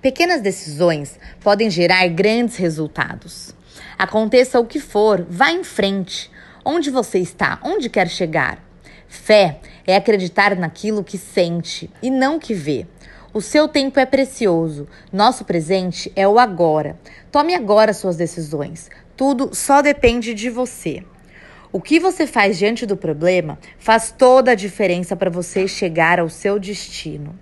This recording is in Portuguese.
Pequenas decisões podem gerar grandes resultados. Aconteça o que for, vá em frente. Onde você está? Onde quer chegar? Fé é acreditar naquilo que sente e não que vê. O seu tempo é precioso. Nosso presente é o agora. Tome agora suas decisões. Tudo só depende de você. O que você faz diante do problema faz toda a diferença para você chegar ao seu destino.